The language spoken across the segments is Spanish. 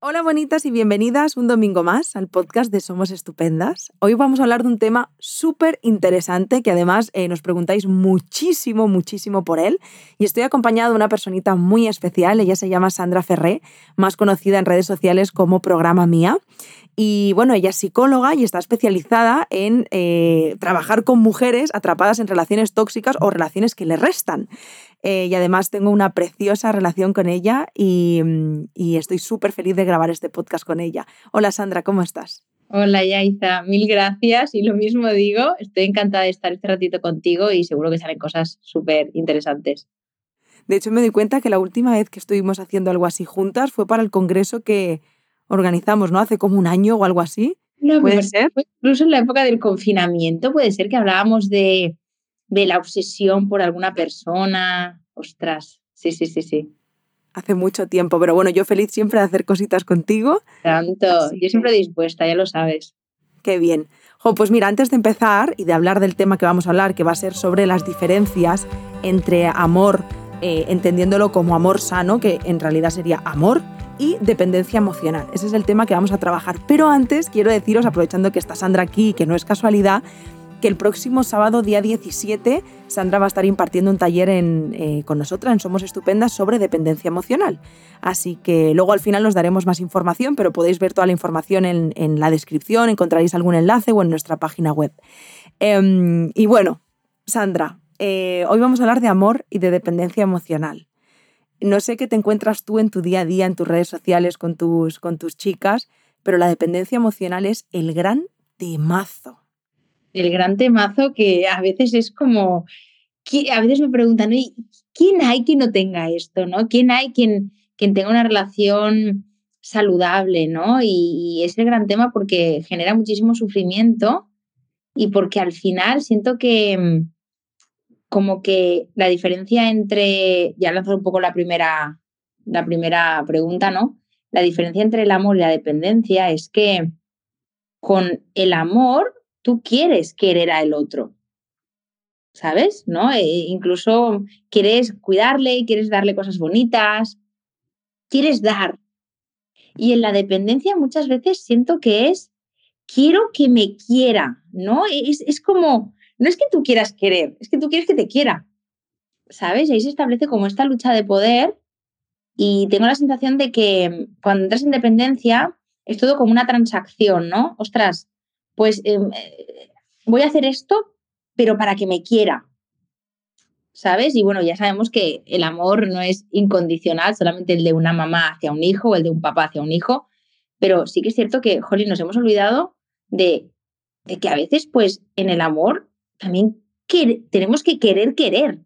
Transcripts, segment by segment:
Hola bonitas y bienvenidas un domingo más al podcast de Somos Estupendas. Hoy vamos a hablar de un tema súper interesante que además eh, nos preguntáis muchísimo, muchísimo por él. Y estoy acompañada de una personita muy especial, ella se llama Sandra Ferré, más conocida en redes sociales como Programa Mía. Y bueno, ella es psicóloga y está especializada en eh, trabajar con mujeres atrapadas en relaciones tóxicas o relaciones que le restan. Eh, y además tengo una preciosa relación con ella mm, y, estoy súper feliz de grabar este podcast con ella. Hola Sandra, ¿cómo estás? Hola Yaiza, mil gracias y lo mismo digo, estoy encantada de estar este ratito contigo y seguro que salen cosas súper interesantes. De hecho me doy cuenta que la última vez que estuvimos haciendo algo así juntas fue para el congreso que organizamos, ¿no? Hace como un año o algo así. No, ¿Puede ser? Incluso en la época del confinamiento puede ser que hablábamos de de la obsesión por alguna persona. Ostras, sí, sí, sí, sí. Hace mucho tiempo, pero bueno, yo feliz siempre de hacer cositas contigo. Tanto, yo siempre dispuesta, ya lo sabes. Qué bien. pues mira, antes de empezar y de hablar del tema que vamos a hablar, que va a ser sobre las diferencias entre amor, eh, entendiéndolo como amor sano, que en realidad sería amor, y dependencia emocional. Ese es el tema que vamos a trabajar. Pero antes quiero deciros, aprovechando que está Sandra aquí, que no es casualidad, que el próximo sábado, día 17, Sandra va a estar impartiendo un taller eh, con nosotras en Somos Estupendas sobre dependencia emocional. Así que luego al final os daremos más información, pero podéis ver toda la información en, la descripción, encontraréis algún enlace o en nuestra página web. Em, y bueno, Sandra, eh, hoy vamos a hablar de amor y de dependencia emocional. No sé qué te encuentras tú en tu día a día, en tus redes sociales, con tus, con tus chicas, pero la dependencia emocional es el gran temazo el gran temazo que a veces es como, a veces me preguntan, ¿quién hay que no tenga esto? ¿no? ¿Quién hay quien, tenga una relación saludable? ¿no? Y, es el gran tema porque genera muchísimo sufrimiento y porque al final siento que mm, como que la diferencia entre, ya lanzo un poco la primera, la primera pregunta, ¿no? La diferencia entre el amor y la dependencia es que con el amor tú quieres querer al otro, ¿sabes? ¿No? E incluso quieres cuidarle, quieres darle cosas bonitas, quieres dar. Y en la dependencia muchas veces siento que es, quiero que me quiera, ¿no? Es, es como, no es que tú quieras querer, es que tú quieres que te quiera, ¿sabes? Y ahí se establece como esta lucha de poder y tengo la sensación de que cuando entras en dependencia es todo como una transacción, ¿no? Ostras, pues em, voy a hacer esto, pero para que me quiera. ¿Sabes? Y bueno, ya sabemos que el amor no es incondicional, solamente el de una mamá hacia un hijo o el de un papá hacia un hijo, pero sí que es cierto que, Holly, nos hemos olvidado de, de que a veces, pues, en el amor también tenemos que querer querer.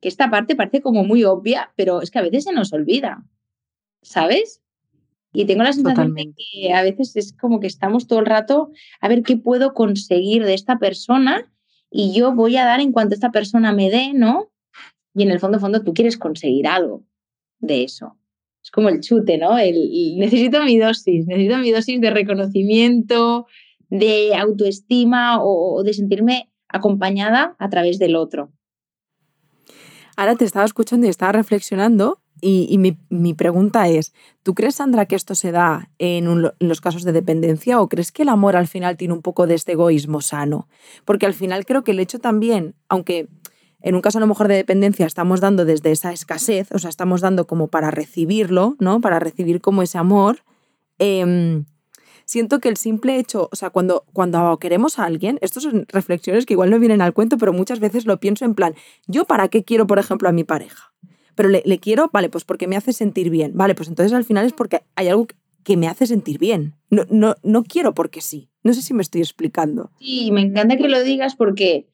Que esta parte parece como muy obvia, pero es que a veces se nos olvida. ¿Sabes? Y tengo la sensación de que a veces es como que estamos todo el rato a ver qué puedo conseguir de esta persona y yo voy a dar en cuanto esta persona me dé, ¿no? Y en el fondo, fondo, tú quieres conseguir algo de eso. Es como el chute, ¿no? El, necesito mi dosis, necesito mi dosis de reconocimiento, de autoestima o de sentirme acompañada a través del otro. Ahora te estaba escuchando y estaba reflexionando y, mi, pregunta es, ¿tú crees, Sandra, que esto se da en, los casos de dependencia o crees que el amor al final tiene un poco de este egoísmo sano? Porque al final creo que el hecho también, aunque en un caso a lo mejor de dependencia estamos dando desde esa escasez, o sea, estamos dando como para recibirlo, ¿no? Para recibir como ese amor. Em, siento que el simple hecho, o sea, cuando, cuando queremos a alguien, estas son reflexiones que igual no vienen al cuento, pero muchas veces lo pienso en plan, ¿yo para qué quiero, por ejemplo, a mi pareja? Pero le, quiero, vale, pues porque me hace sentir bien. Vale, pues entonces al final es porque hay algo que me hace sentir bien. No, no, no quiero porque sí. No sé si me estoy explicando. Sí, me encanta que lo digas porque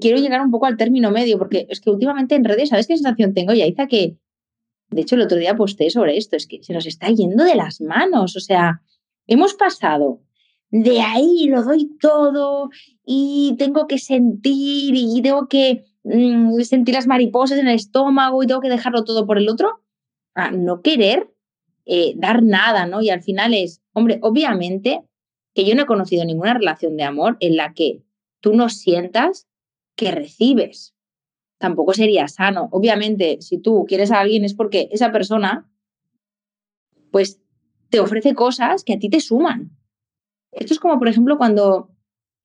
quiero llegar un poco al término medio, porque es que últimamente en redes, ¿sabes qué sensación tengo, Yaiza? Que, de hecho, el otro día posté sobre esto, es que se nos está yendo de las manos. O sea, hemos pasado de ahí, lo doy todo y tengo que sentir y tengo que Mm, sentir las mariposas en el estómago y tengo que dejarlo todo por el otro, a no querer eh, dar nada, ¿no? Y al final es, hombre, obviamente que yo no he conocido ninguna relación de amor en la que tú no sientas que recibes. Tampoco sería sano. Obviamente, si tú quieres a alguien es porque esa persona, pues, te ofrece cosas que a ti te suman. Esto es como, por ejemplo, cuando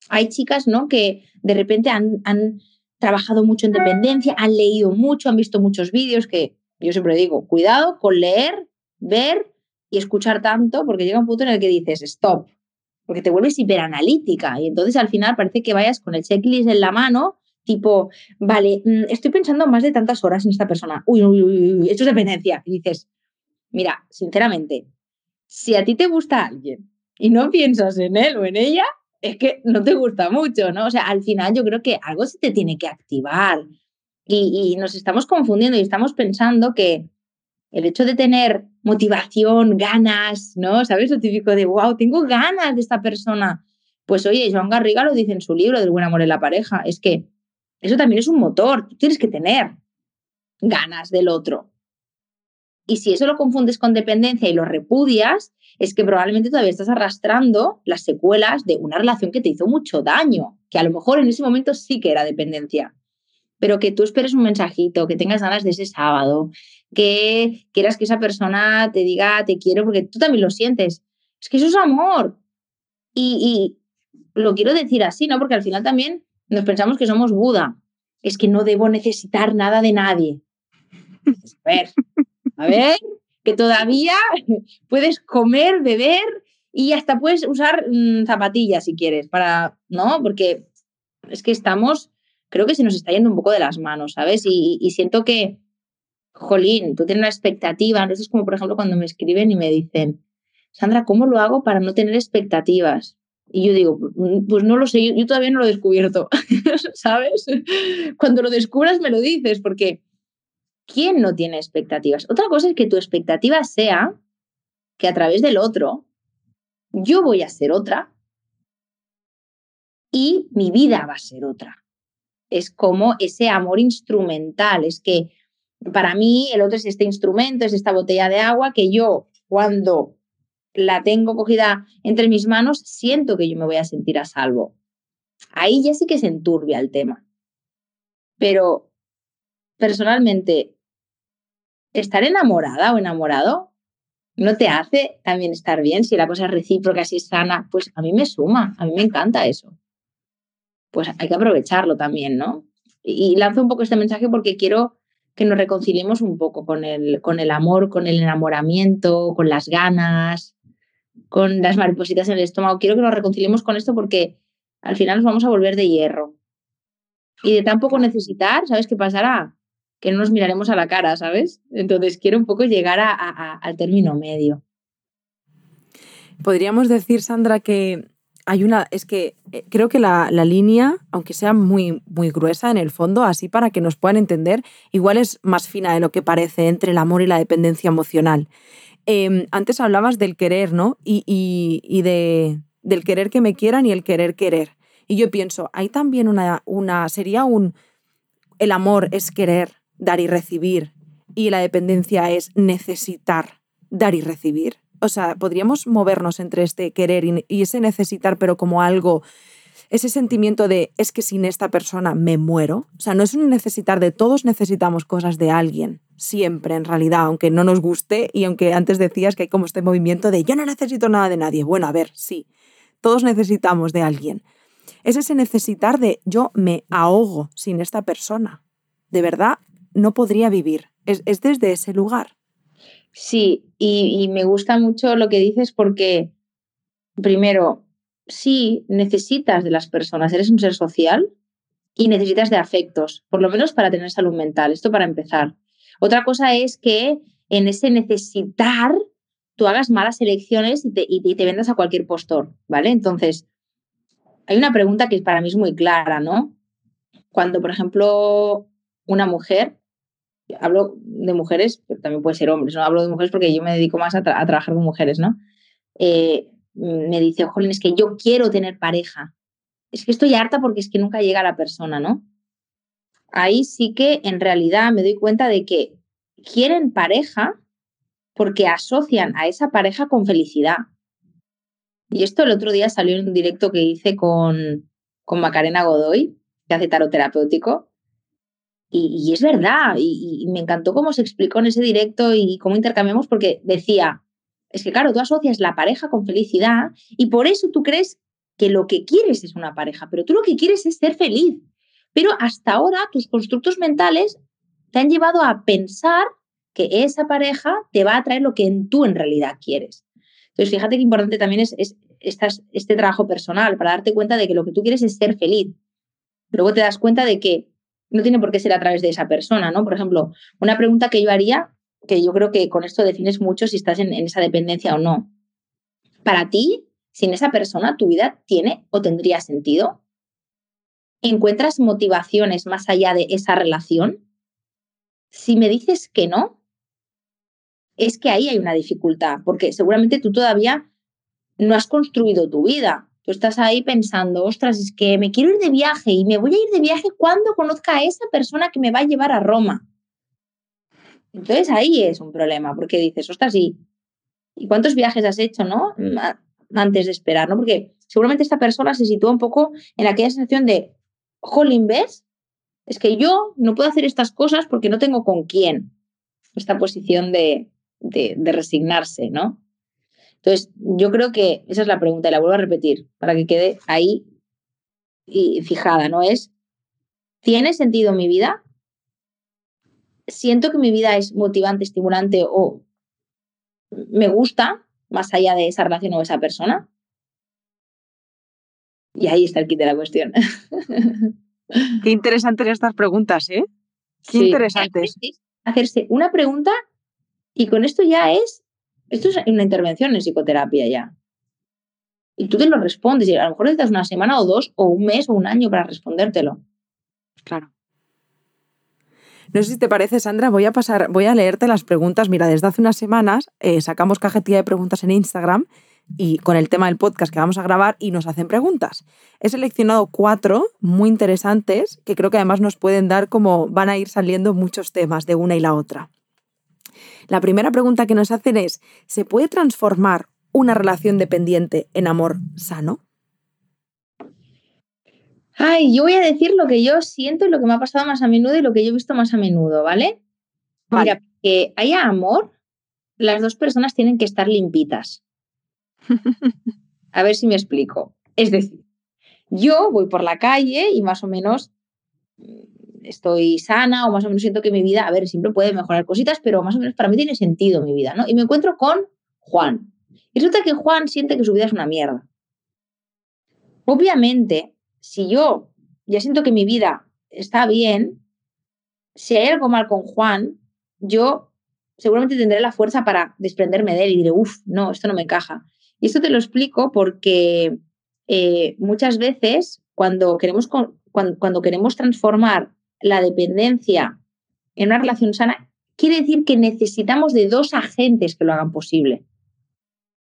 hay chicas, ¿no? Que de repente han trabajado mucho en dependencia, han leído mucho, han visto muchos vídeos, que yo siempre digo, cuidado con leer, ver y escuchar tanto, porque llega un punto en el que dices, stop, porque te vuelves hiperanalítica y entonces al final parece que vayas con el checklist en la mano, tipo, vale, mm, estoy pensando más de tantas horas en esta persona, uy, uy, uy, uy, esto es dependencia. Y dices, mira, sinceramente, si a ti te gusta alguien y no piensas en él o en ella, es que no te gusta mucho, ¿no? O sea, al final yo creo que algo se te tiene que activar y, y nos estamos confundiendo y estamos pensando que el hecho de tener motivación, ganas, ¿no? ¿Sabes? Lo típico de, wow, tengo ganas de esta persona. Pues oye, Joan Garriga lo dice en su libro del buen amor en la pareja, es que eso también es un motor, tú tienes que tener ganas del otro. Y si eso lo confundes con dependencia y lo repudias, es que probablemente todavía estás arrastrando las secuelas de una relación que te hizo mucho daño, que a lo mejor en ese momento sí que era dependencia. Pero que tú esperes un mensajito, que tengas ganas de ese sábado, que quieras que esa persona te diga te quiero porque tú también lo sientes. Es que eso es amor. Y, y lo quiero decir así, ¿no? Porque al final también nos pensamos que somos Buda. Es que no debo necesitar nada de nadie. A ver, a ver, que todavía puedes comer, beber y hasta puedes usar mm, zapatillas si quieres, para, ¿no? Porque es que estamos, creo que se nos está yendo un poco de las manos, ¿sabes? Y, y siento que, jolín, tú tienes una expectativa, entonces es como por ejemplo cuando me escriben y me dicen, Sandra, ¿cómo lo hago para no tener expectativas? Y yo digo, mm, pues no lo sé, yo todavía no lo he descubierto, ¿sabes? Cuando lo descubras me lo dices, porque ¿quién no tiene expectativas? Otra cosa es que tu expectativa sea que a través del otro yo voy a ser otra y mi vida va a ser otra. Es como ese amor instrumental, es que para mí el otro es este instrumento, es esta botella de agua que yo cuando la tengo cogida entre mis manos siento que yo me voy a sentir a salvo. Ahí ya sí que se enturbia el tema. Pero personalmente estar enamorada o enamorado no te hace también estar bien. Si la cosa es recíproca, si es sana, pues a mí me suma, a mí me encanta eso. Pues hay que aprovecharlo también, ¿no? Y lanzo un poco este mensaje porque quiero que nos reconciliemos un poco con el, con el amor, con el enamoramiento, con las ganas, con las maripositas en el estómago. Quiero que nos reconciliemos con esto porque al final nos vamos a volver de hierro. Y de tan poco necesitar, ¿sabes qué pasará? Que no nos miraremos a la cara, ¿sabes? Entonces quiero un poco llegar a, al término medio. Podríamos decir, Sandra, que hay una, es que eh, creo que la, línea, aunque sea muy, muy gruesa en el fondo, así para que nos puedan entender, igual es más fina de lo que parece entre el amor y la dependencia emocional. Em, antes hablabas del querer, ¿no? Y, y, de, del querer que me quieran y el querer querer. Y yo pienso, hay también una, una, sería un, el amor es querer, dar y recibir y la dependencia es necesitar dar y recibir. O sea, podríamos movernos entre este querer y ese necesitar, pero como algo, ese sentimiento de es que sin esta persona me muero. O sea, no es un necesitar de todos necesitamos cosas de alguien, siempre en realidad, aunque no nos guste y aunque antes decías que hay como este movimiento de yo no necesito nada de nadie. Bueno, a ver, sí, todos necesitamos de alguien. Es ese necesitar de yo me ahogo sin esta persona. De verdad, no podría vivir. Es, desde ese lugar. Sí, y, me gusta mucho lo que dices porque, primero, sí necesitas de las personas, eres un ser social y necesitas de afectos, por lo menos para tener salud mental, esto para empezar. Otra cosa es que en ese necesitar tú hagas malas elecciones y te, y te vendas a cualquier postor, ¿vale? Entonces, hay una pregunta que para mí es muy clara, ¿no? Cuando, por ejemplo, una mujer hablo de mujeres, pero también puede ser hombres, no hablo de mujeres porque yo me dedico más a, trabajar con mujeres, ¿no? Eh, me dice, jolín, es que yo quiero tener pareja. Es que estoy harta porque es que nunca llega la persona, ¿no? Ahí sí que en realidad me doy cuenta de que quieren pareja porque asocian a esa pareja con felicidad. Y esto el otro día salió en un directo que hice con, con Macarena Godoy, que hace tarot terapéutico, y, es verdad, y, me encantó cómo se explicó en ese directo y cómo intercambiamos, porque decía, es que, claro, tú asocias la pareja con felicidad y por eso tú crees que lo que quieres es una pareja, pero tú lo que quieres es ser feliz. Pero hasta ahora tus constructos mentales te han llevado a pensar que esa pareja te va a traer lo que tú en realidad quieres. Entonces, fíjate que importante también es, este trabajo personal para darte cuenta de que lo que tú quieres es ser feliz. Luego te das cuenta de que no tiene por qué ser a través de esa persona, ¿no? Por ejemplo, una pregunta que yo haría, que yo creo que con esto defines mucho si estás en, esa dependencia o no. Para ti, sin esa persona, ¿tu vida tiene o tendría sentido? ¿Encuentras motivaciones más allá de esa relación? Si me dices que no, es que ahí hay una dificultad, porque seguramente tú todavía no has construido tu vida. Tú estás ahí pensando, ostras, es que me quiero ir de viaje y me voy a ir de viaje cuando conozca a esa persona que me va a llevar a Roma. Entonces ahí es un problema, porque dices, ostras, ¿y, ¿y cuántos viajes has hecho, no? Mm, antes de esperar, ¿no? Porque seguramente esta persona se sitúa un poco en aquella sensación de, jolín, ¿ves? Es que yo no puedo hacer estas cosas porque no tengo con quién. Esta posición de, de, resignarse, ¿no? Entonces, yo creo que esa es la pregunta y la vuelvo a repetir para que quede ahí y fijada, ¿no? Es, ¿tiene sentido mi vida? ¿Siento que mi vida es motivante, estimulante o me gusta más allá de esa relación o esa persona? Y ahí está el kit de la cuestión. Qué interesantes estas preguntas, ¿eh? Qué interesantes. Hacerse una pregunta y con esto ya es, esto es una intervención en psicoterapia ya. Y tú te lo respondes y a lo mejor necesitas una semana o dos o un mes o un año para respondértelo. Claro. No sé si te parece, Sandra, voy a pasar, voy a leerte las preguntas. Mira, desde hace unas semanas eh, sacamos cajetilla de preguntas en Instagram y con el tema del podcast que vamos a grabar y nos hacen preguntas. He seleccionado cuatro muy interesantes que creo que además nos pueden dar como van a ir saliendo muchos temas de una y la otra. La primera pregunta que nos hacen es, ¿se puede transformar una relación dependiente en amor sano? Ay, yo voy a decir lo que yo siento y lo que me ha pasado más a menudo y lo que yo he visto más a menudo, ¿vale? Mira, que haya amor, las dos personas tienen que estar limpitas. A ver si me explico. Es decir, yo voy por la calle y más o menos estoy sana o más o menos siento que mi vida, a ver, siempre puede mejorar cositas, pero más o menos para mí tiene sentido mi vida, ¿no? Y me encuentro con Juan. Y resulta que Juan siente que su vida es una mierda. Obviamente, si yo ya siento que mi vida está bien, si hay algo mal con Juan, yo seguramente tendré la fuerza para desprenderme de él y diré, uff, no, esto no me encaja. Y esto te lo explico porque eh, muchas veces cuando queremos, cuando queremos transformar la dependencia en una relación sana, quiere decir que necesitamos de dos agentes que lo hagan posible.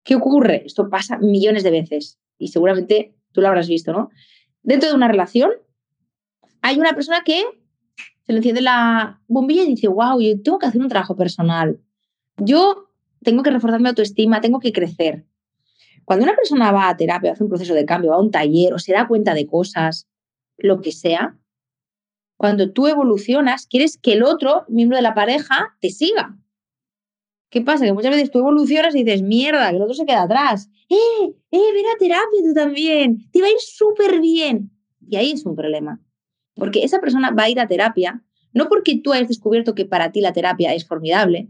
¿Qué ocurre? Esto pasa millones de veces y seguramente tú lo habrás visto, ¿no? Dentro de una relación hay una persona que se le enciende la bombilla y dice, wow, yo tengo que hacer un trabajo personal. Yo tengo que reforzar mi autoestima, tengo que crecer. Cuando una persona va a terapia, hace un proceso de cambio, va a un taller o se da cuenta de cosas, lo que sea, cuando tú evolucionas, quieres que el otro miembro de la pareja te siga. ¿Qué pasa? Que muchas veces tú evolucionas y dices, mierda, que el otro se queda atrás. ¡Eh! ¡Eh! Ven a terapia tú también. Te va a ir súper bien. Y ahí es un problema. Porque esa persona va a ir a terapia, no porque tú hayas descubierto que para ti la terapia es formidable,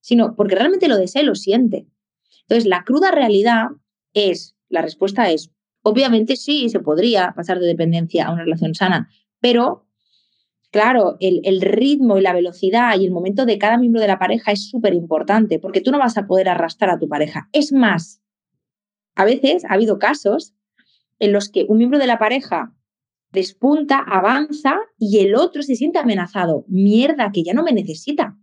sino porque realmente lo desea y lo siente. Entonces, la cruda realidad es, la respuesta es, obviamente sí, se podría pasar de dependencia a una relación sana, pero claro, el, ritmo y la velocidad y el momento de cada miembro de la pareja es súper importante porque tú no vas a poder arrastrar a tu pareja. Es más, a veces ha habido casos en los que un miembro de la pareja despunta, avanza y el otro se siente amenazado. Mierda, que ya no me necesita.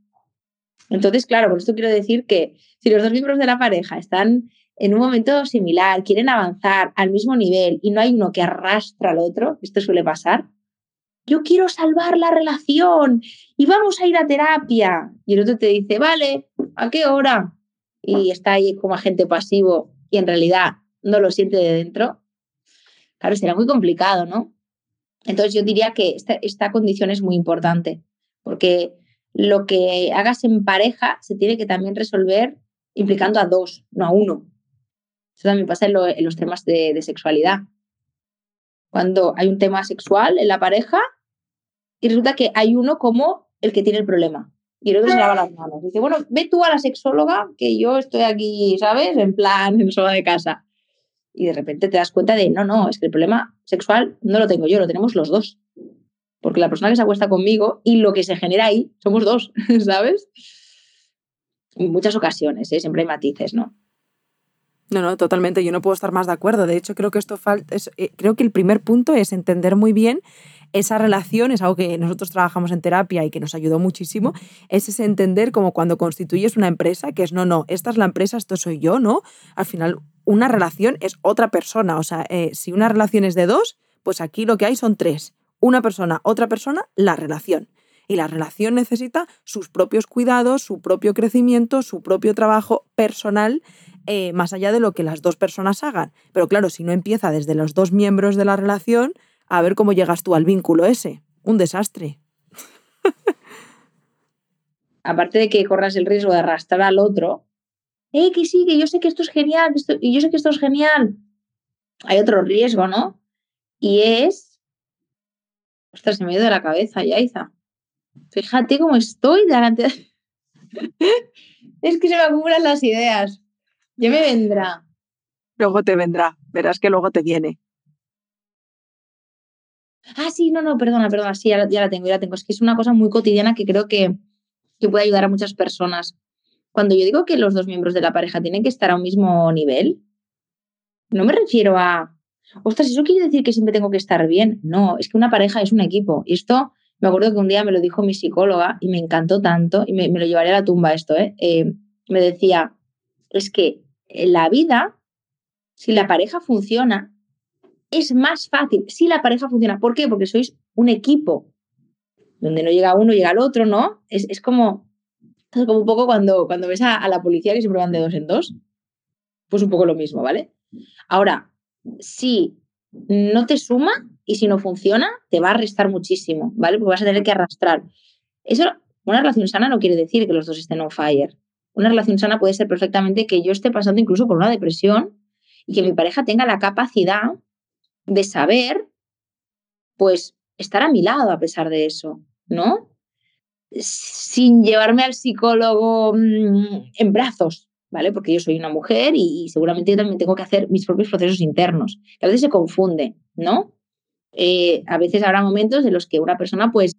Entonces, claro, por esto quiero decir que si los dos miembros de la pareja están en un momento similar, quieren avanzar al mismo nivel y no hay uno que arrastra al otro, esto suele pasar, yo quiero salvar la relación y vamos a ir a terapia. Y el otro te dice, vale, ¿a qué hora? Y está ahí como agente pasivo y en realidad no lo siente de dentro. Claro, será muy complicado, ¿no? Entonces yo diría que esta, condición es muy importante porque lo que hagas en pareja se tiene que también resolver implicando a dos, no a uno. Eso también pasa en, los temas de, sexualidad. Cuando hay un tema sexual en la pareja y resulta que hay uno como el que tiene el problema. Y el otro se lava las manos. Dice, bueno, ve tú a la sexóloga que yo estoy aquí, ¿sabes? En plan, en sola de casa. Y de repente te das cuenta de, no, no, es que el problema sexual no lo tengo yo, lo tenemos los dos. Porque la persona que se acuesta conmigo y lo que se genera ahí somos dos, ¿sabes? En muchas ocasiones, ¿eh? siempre hay matices, ¿no? No, no, totalmente. Yo no puedo estar más de acuerdo. De hecho, creo que esto falta. Eh, creo que el primer punto es entender muy bien esa relación, es algo que nosotros trabajamos en terapia y que nos ayudó muchísimo, es ese entender como cuando constituyes una empresa, que es no, no, esta es la empresa, esto soy yo, ¿no? Al final, una relación es otra persona. O sea, eh, si una relación es de dos, pues aquí lo que hay son tres. Una persona, otra persona, la relación. Y la relación necesita sus propios cuidados, su propio crecimiento, su propio trabajo personal, eh, más allá de lo que las dos personas hagan. Pero claro, si no empieza desde los dos miembros de la relación, a ver cómo llegas tú al vínculo ese. Un desastre. Aparte de que corras el riesgo de arrastrar al otro, ¡eh, que sí, que yo sé que esto es genial, y yo sé que esto es genial! Hay otro riesgo, ¿no? Y es. Ostras, se me ha ido de la cabeza, Yaiza. Fíjate cómo estoy delante. es que se me acumulan las ideas. Ya me vendrá. Luego te vendrá. Verás que luego te viene. Ah, sí, no, no, perdona, perdona. Sí, ya, la tengo, ya la tengo. Es que es una cosa muy cotidiana que creo que, que puede ayudar a muchas personas. Cuando yo digo que los dos miembros de la pareja tienen que estar a un mismo nivel, no me refiero a, ostras, ¿eso quiere decir que siempre tengo que estar bien? No, es que una pareja es un equipo. Y esto me acuerdo que un día me lo dijo mi psicóloga y me encantó tanto, y me, lo llevaré a la tumba esto, ¿eh? ¿eh? me decía, es que la vida, si la pareja funciona, es más fácil. Si la pareja funciona, ¿por qué? Porque sois un equipo. Donde no llega uno, llega el otro, ¿no? Es, es como, es como un poco cuando, cuando ves a, la policía que siempre van de dos en dos. Pues un poco lo mismo, ¿vale? Ahora, si no te suma y si no funciona, te va a restar muchísimo, ¿vale? Porque vas a tener que arrastrar. Eso, una relación sana no quiere decir que los dos estén on fire. Una relación sana puede ser perfectamente que yo esté pasando incluso por una depresión y que mi pareja tenga la capacidad de saber, pues, estar a mi lado a pesar de eso, ¿no? Sin llevarme al psicólogo mm, en brazos, ¿vale? Porque yo soy una mujer y, seguramente yo también tengo que hacer mis propios procesos internos. a veces se confunde, ¿no? Eh, a veces habrá momentos en los que una persona pues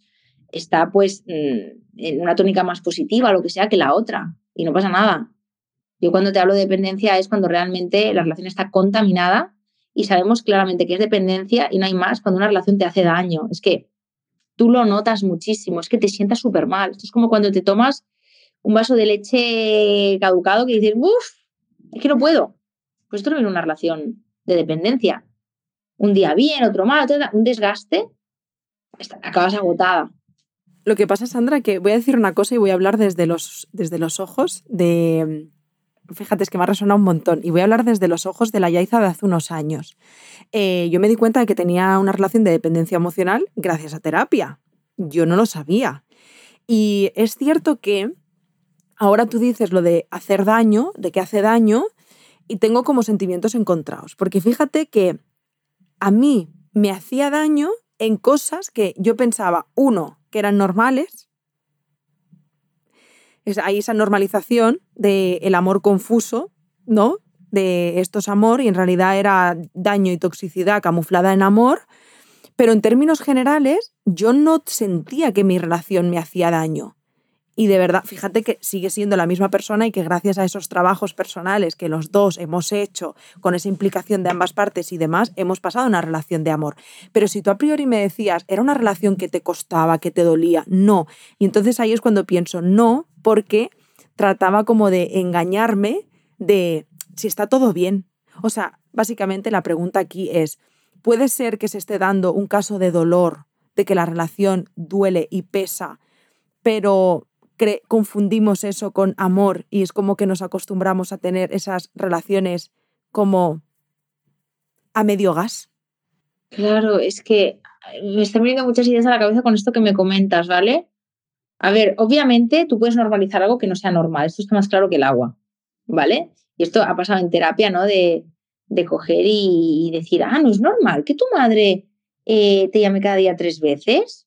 está pues mm, en una tónica más positiva, lo que sea, que la otra, y no pasa nada. Yo cuando te hablo de dependencia es cuando realmente la relación está contaminada y sabemos claramente que es dependencia y no hay más cuando una relación te hace daño. Es que tú lo notas muchísimo, es que te sientas súper mal. Esto es como cuando te tomas un vaso de leche caducado que dices, uff, es que no puedo. Pues esto no es una relación de dependencia. Un día bien, otro mal, un desgaste, acabas agotada. Lo que pasa, Sandra, que voy a decir una cosa y voy a hablar desde los, desde los ojos de... Fíjate, es que me ha resonado un montón. Y voy a hablar desde los ojos de la Yaiza de hace unos años. Eh, yo me di cuenta de que tenía una relación de dependencia emocional gracias a terapia. Yo no lo sabía. Y es cierto que ahora tú dices lo de hacer daño, de que hace daño, y tengo como sentimientos encontrados. Porque fíjate que a mí me hacía daño en cosas que yo pensaba, uno, que eran normales. Hay esa normalización del amor confuso, ¿no? De esto es amor y en realidad era daño y toxicidad camuflada en amor. Pero en términos generales, yo no sentía que mi relación me hacía daño. Y de verdad, fíjate que sigue siendo la misma persona y que gracias a esos trabajos personales que los dos hemos hecho, con esa implicación de ambas partes y demás, hemos pasado una relación de amor. Pero si tú a priori me decías, era una relación que te costaba, que te dolía, no. Y entonces ahí es cuando pienso, no, porque trataba como de engañarme de si está todo bien. O sea, básicamente la pregunta aquí es, ¿puede ser que se esté dando un caso de dolor, de que la relación duele y pesa, pero confundimos eso con amor y es como que nos acostumbramos a tener esas relaciones como a medio gas. Claro, es que me están viniendo muchas ideas a la cabeza con esto que me comentas, ¿vale? A ver, obviamente tú puedes normalizar algo que no sea normal, esto está más claro que el agua, ¿vale? Y esto ha pasado en terapia, ¿no? De, de coger y, decir, ah, no es normal que tu madre eh, te llame cada día tres veces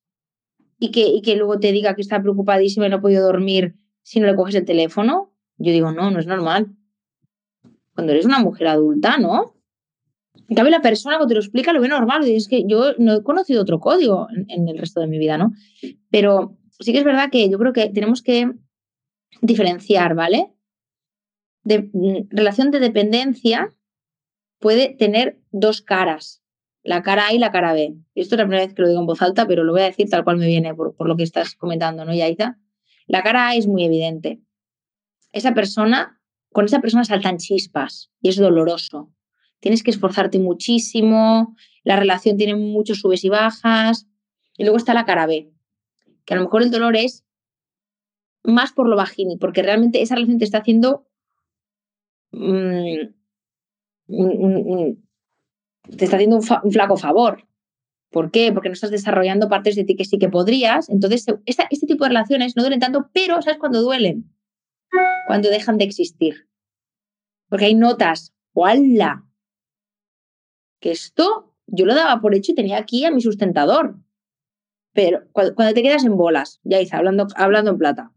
y que, y que luego te diga que está preocupadísima y no ha podido dormir si no le coges el teléfono. Yo digo, no, no es normal. Cuando eres una mujer adulta, ¿no? En cambio, la persona cuando te lo explica lo ve normal. Es que yo no he conocido otro código en, el resto de mi vida, ¿no? Pero sí que es verdad que yo creo que tenemos que diferenciar, ¿vale? De, mm, relación de dependencia puede tener dos caras, la cara A y la cara B. Esto es la primera vez que lo digo en voz alta, pero lo voy a decir tal cual me viene por, lo que estás comentando, ¿no, Yaita? La cara A es muy evidente. Esa persona, con esa persona saltan chispas y es doloroso. Tienes que esforzarte muchísimo, la relación tiene muchos subes y bajas. Y luego está la cara B, que a lo mejor el dolor es más por lo vagini, porque realmente esa relación te está haciendo mm, te está haciendo un, flaco favor. ¿Por qué? Porque no estás desarrollando partes de ti que sí que podrías. Entonces, este tipo de relaciones no duelen tanto, pero ¿sabes cuándo duelen? Cuando dejan de existir. Porque hay notas, ¡Wala! Que esto yo lo daba por hecho y tenía aquí a mi sustentador. Pero cuando, te quedas en bolas, ya hice, hablando, hablando en plata.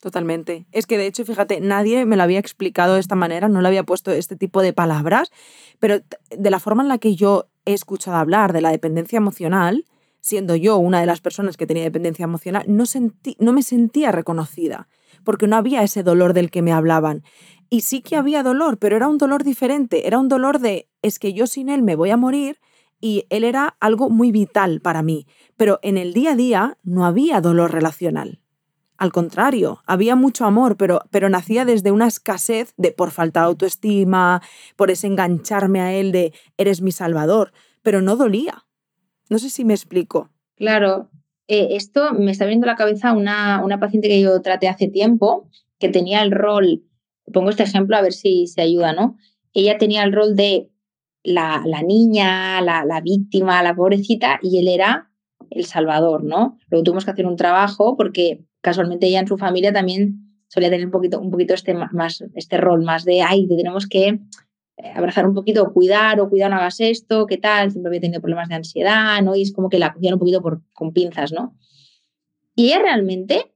Totalmente. Es que de hecho, fíjate, nadie me lo había explicado de esta manera, no le había puesto este tipo de palabras, pero de la forma en la que yo he escuchado hablar de la dependencia emocional, siendo yo una de las personas que tenía dependencia emocional, no, sentí, no me sentía reconocida, porque no había ese dolor del que me hablaban. Y sí que había dolor, pero era un dolor diferente, era un dolor de, es que yo sin él me voy a morir y él era algo muy vital para mí, pero en el día a día no había dolor relacional. Al contrario, había mucho amor, pero, pero nacía desde una escasez de por falta de autoestima, por ese engancharme a él de eres mi salvador, pero no dolía. No sé si me explico. Claro, eh, esto me está viendo la cabeza una, una paciente que yo traté hace tiempo, que tenía el rol, pongo este ejemplo a ver si se ayuda, ¿no? Ella tenía el rol de la, la niña, la, la víctima, la pobrecita, y él era el salvador, ¿no? Luego tuvimos que hacer un trabajo porque casualmente ella en su familia también solía tener un poquito, un poquito este, más, este rol más de, ay, tenemos que eh, abrazar un poquito, cuidar o cuidar, no hagas esto, qué tal, siempre había tenido problemas de ansiedad, ¿no? Y es como que la cogían un poquito por, con pinzas, ¿no? Y ella realmente,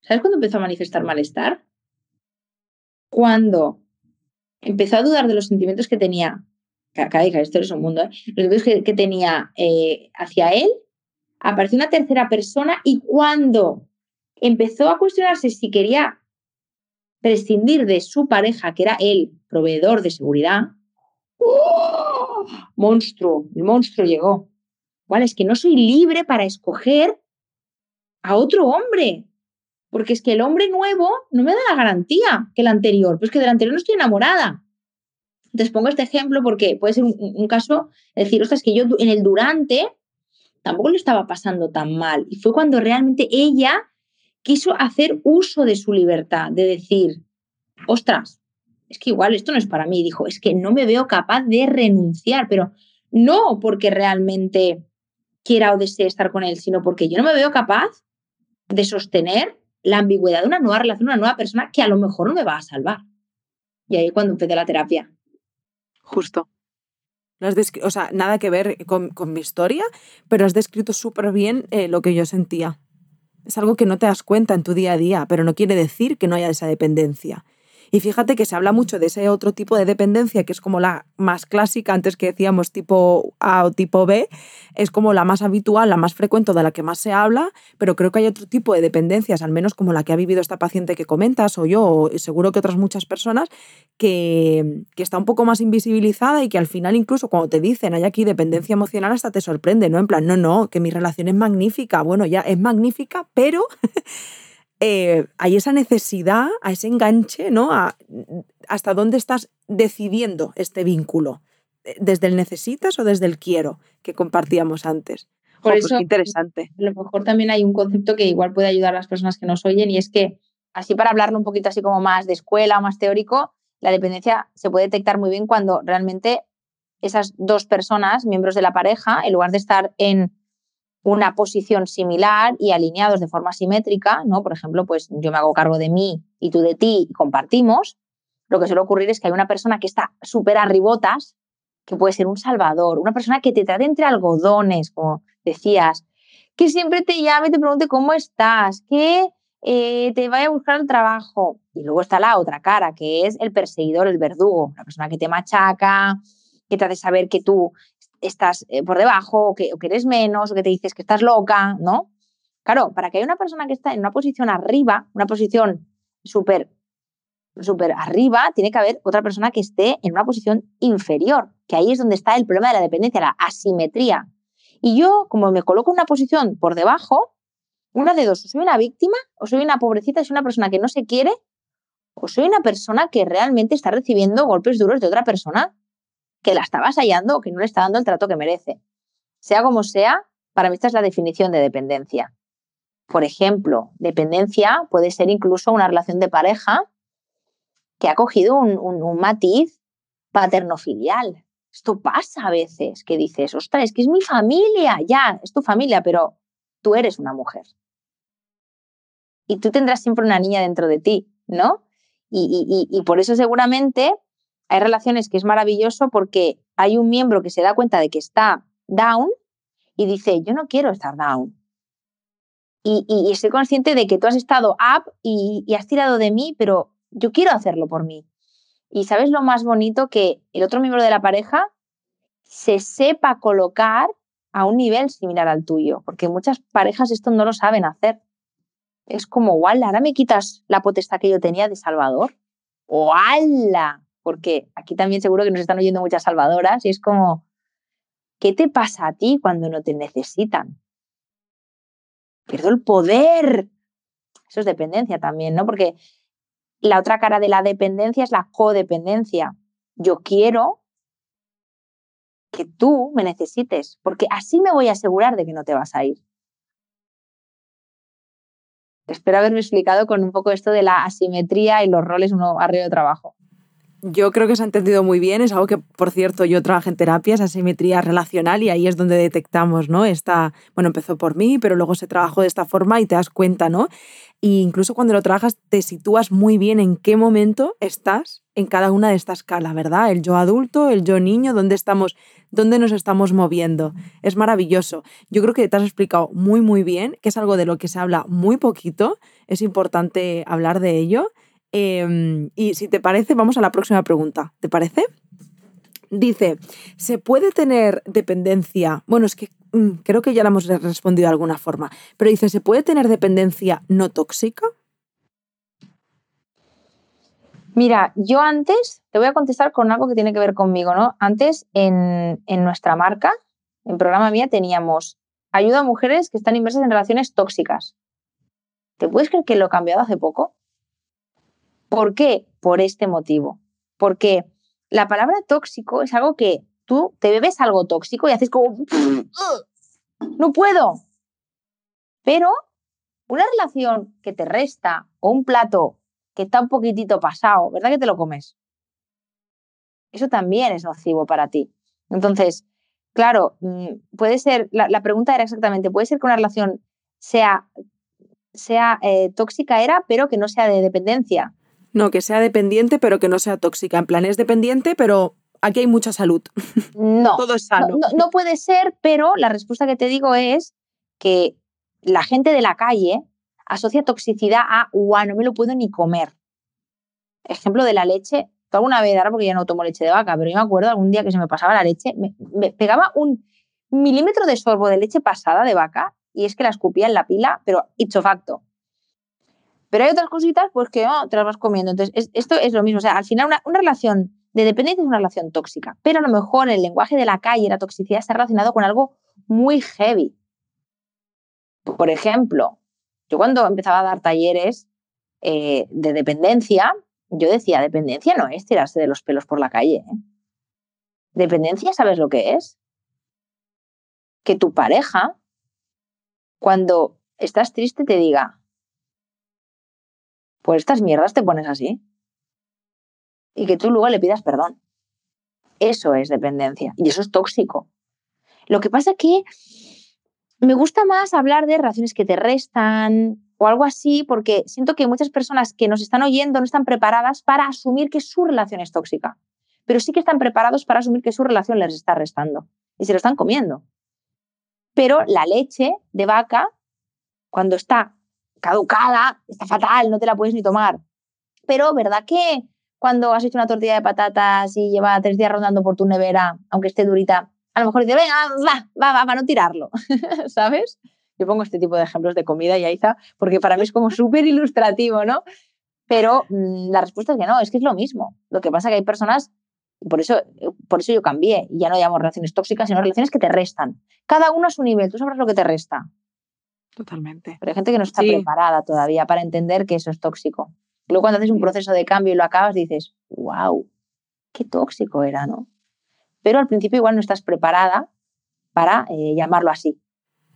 ¿sabes cuándo empezó a manifestar malestar? Cuando empezó a dudar de los sentimientos que tenía, cada hija, esto es un mundo, ¿eh? los sentimientos que, que tenía eh, hacia él apareció una tercera persona y cuando empezó a cuestionarse si quería prescindir de su pareja, que era el proveedor de seguridad, ¡oh! monstruo, el monstruo llegó. ¿Vale? Es que no soy libre para escoger a otro hombre, porque es que el hombre nuevo no me da la garantía que el anterior, pues que del anterior no estoy enamorada. Entonces pongo este ejemplo porque puede ser un, caso de decir, ostras, que yo en el durante tampoco le estaba pasando tan mal. Y fue cuando realmente ella quiso hacer uso de su libertad, de decir, ostras, es que igual esto no es para mí. Dijo, es que no me veo capaz de renunciar, pero no porque realmente quiera o desee estar con él, sino porque yo no me veo capaz de sostener la ambigüedad de una nueva relación, una nueva persona que a lo mejor no me va a salvar. Y ahí cuando empecé la terapia. Justo o sea, nada que ver con, mi historia, pero has descrito súper bien eh, lo que yo sentía. Es algo que no te das cuenta en tu día a día, pero no quiere decir que no haya esa dependencia. Y fíjate que se habla mucho de ese otro tipo de dependencia, que es como la más clásica, antes que decíamos tipo A o tipo B, es como la más habitual, la más frecuente, de la que más se habla, pero creo que hay otro tipo de dependencias, al menos como la que ha vivido esta paciente que comentas, o yo, o seguro que otras muchas personas, que, que está un poco más invisibilizada y que al final incluso cuando te dicen hay aquí dependencia emocional hasta te sorprende, ¿no? En plan, no, no, que mi relación es magnífica, bueno, ya es magnífica, pero... Eh, hay esa necesidad, a ese enganche, ¿no? hasta dónde estás decidiendo este vínculo. Eh, ¿Desde el necesitas o desde el quiero que compartíamos antes? Por pues eso, interesante. A lo mejor también hay un concepto que igual puede ayudar a las personas que nos oyen y es que, así para hablarlo un poquito así como más de escuela o más teórico, la dependencia se puede detectar muy bien cuando realmente esas dos personas, miembros de la pareja, en lugar de estar en una posición similar y alineados de forma simétrica, ¿no? Por ejemplo, pues yo me hago cargo de mí y tú de ti y compartimos, lo que suele ocurrir es que hay una persona que está súper arribotas, que puede ser un salvador, una persona que te trate entre algodones, como decías, que siempre te llame y te pregunte cómo estás, que eh, te vaya a buscar el trabajo. Y luego está la otra cara, que es el perseguidor, el verdugo, la persona que te machaca, que te hace saber que tú estás eh, por debajo, o que, o que eres menos, o que te dices que estás loca, ¿no? Claro, para que haya una persona que está en una posición arriba, una posición súper súper arriba, tiene que haber otra persona que esté en una posición inferior, que ahí es donde está el problema de la dependencia, la asimetría. Y yo, como me coloco en una posición por debajo, una de dos, o soy una víctima, o soy una pobrecita, soy una persona que no se quiere, o soy una persona que realmente está recibiendo golpes duros de otra persona que la está vasallando o que no le está dando el trato que merece. Sea como sea, para mí esta es la definición de dependencia. Por ejemplo, dependencia puede ser incluso una relación de pareja que ha cogido un, matiz paterno-filial. Esto pasa a veces, que dices, ostras, es que es mi familia, ya, es tu familia, pero tú eres una mujer. Y tú tendrás siempre una niña dentro de ti, ¿no? Y, por eso seguramente hay relaciones que es maravilloso porque hay un miembro que se da cuenta de que está down y dice, yo no quiero estar down. Y, y, estoy consciente de que tú has estado up y, has tirado de mí, pero yo quiero hacerlo por mí. Y sabes lo más bonito que el otro miembro de la pareja se sepa colocar a un nivel similar al tuyo, porque muchas parejas esto no lo saben hacer. Es como, igual, ahora me quitas la potestad que yo tenía de Salvador. ¡O ala! Porque aquí también seguro que nos están oyendo muchas salvadoras y es como, ¿qué te pasa a ti cuando no te necesitan? Pierdo el poder. Eso es dependencia también, ¿no? Porque la otra cara de la dependencia es la codependencia. Yo quiero que tú me necesites, porque así me voy a asegurar de que no te vas a ir. Espero haberme explicado con un poco esto de la asimetría y los roles uno arriba de trabajo. Yo creo que se ha entendido muy bien, es algo que, por cierto, yo trabajo en terapia, esa asimetría relacional y ahí es donde detectamos, ¿no? Esta, bueno, empezó por mí, pero luego se trabajó de esta forma y te das cuenta, ¿no? Y incluso cuando lo trabajas te sitúas muy bien en qué momento estás en cada una de estas escalas, ¿verdad? El yo adulto, el yo niño, dónde estamos, dónde nos estamos moviendo. Es maravilloso. Yo creo que te has explicado muy, muy bien, que es algo de lo que se habla muy poquito. Es importante hablar de ello. Em, y si te parece, vamos a la próxima pregunta. ¿Te parece? Dice, ¿se puede tener dependencia? Bueno, es que mm, creo que ya la hemos respondido de alguna forma, pero dice, ¿se puede tener dependencia no tóxica? Mira, yo antes te voy a contestar con algo que tiene que ver conmigo, ¿no? Antes en, en nuestra marca, en programa mía, teníamos ayuda a mujeres que están inmersas en relaciones tóxicas. ¿Te puedes creer que lo he cambiado hace poco? ¿Por qué? Por este motivo. Porque la palabra tóxico es algo que tú te bebes algo tóxico y haces como, no puedo. Pero una relación que te resta o un plato que está un poquitito pasado, ¿verdad que te lo comes? Eso también es nocivo para ti. Entonces, claro, mm, puede ser, la, pregunta era exactamente, puede ser que una relación sea, sea eh, tóxica, era, pero que no sea de dependencia. No, que sea dependiente, pero que no sea tóxica. En plan, es dependiente, pero aquí hay mucha salud. No. Todo es sano. No, puede ser, pero la respuesta que te digo es que la gente de la calle asocia toxicidad a, guau, no me lo puedo ni comer. Ejemplo de la leche. Tú alguna vez, ahora porque ya no tomo leche de vaca, pero yo me acuerdo algún día que se me pasaba la leche, me, me pegaba un milímetro de sorbo de leche pasada de vaca y es que la escupía en la pila, pero hecho facto. Pero hay otras cositas pues que oh, te las vas comiendo. Entonces, esto es lo mismo. O sea, al final una, relación de dependencia es una relación tóxica, pero a lo mejor el lenguaje de la calle, la toxicidad está relacionado con algo muy heavy. Por ejemplo, yo cuando empezaba a dar talleres eh, de dependencia, yo decía, dependencia no es tirarse de los pelos por la calle. ¿eh? Dependencia, ¿sabes lo que es? Que tu pareja, cuando estás triste, te diga, por estas mierdas te pones así. Y que tú luego le pidas perdón. Eso es dependencia y eso es tóxico. Lo que pasa que me gusta más hablar de relaciones que te restan o algo así, porque siento que muchas personas que nos están oyendo no están preparadas para asumir que su relación es tóxica, pero sí que están preparados para asumir que su relación les está restando y se lo están comiendo. Pero la leche de vaca, cuando está caducada, está fatal, no te la puedes ni tomar. Pero, ¿verdad que cuando has hecho una tortilla de patatas y lleva tres días rondando por tu nevera, aunque esté durita, a lo mejor dice, venga, va, va, va, va, no tirarlo, ¿sabes? Yo pongo este tipo de ejemplos de comida, Yaiza, porque para mí es como súper ilustrativo, ¿no? Pero mm, la respuesta es que no, es que es lo mismo. Lo que pasa es que hay personas, por eso, por eso yo cambié, ya no llamo relaciones tóxicas, sino relaciones que te restan. Cada uno a su nivel, tú sabrás lo que te resta. Totalmente. Pero hay gente que no está preparada todavía para entender que eso es tóxico. Luego cuando haces un proceso de cambio y lo acabas, dices, wow, qué tóxico era, ¿no? Pero al principio igual no estás preparada para eh, llamarlo así.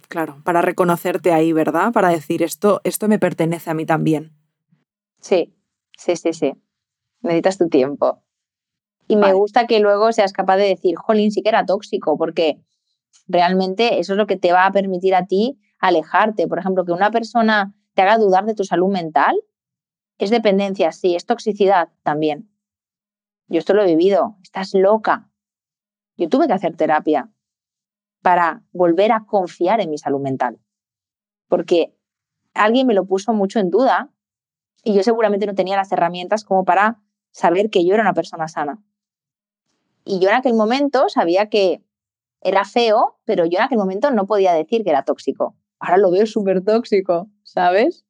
Claro, para reconocerte ahí, ¿verdad? Para decir, esto, esto me pertenece a mí también. Sí, sí, sí, sí. Necesitas tu tiempo. Y me gusta que luego seas capaz de decir, jolín, sí que era tóxico, porque realmente eso es lo que te va a permitir a ti alejarte. Por ejemplo, que una persona te haga dudar de tu salud mental, es dependencia, sí, es toxicidad también. Yo esto lo he vivido, estás loca. Yo tuve que hacer terapia para volver a confiar en mi salud mental, porque alguien me lo puso mucho en duda y yo seguramente no tenía las herramientas como para saber que yo era una persona sana. Y yo en aquel momento sabía que era feo, pero yo en aquel momento no podía decir que era tóxico. Ahora lo veo súper tóxico, ¿sabes?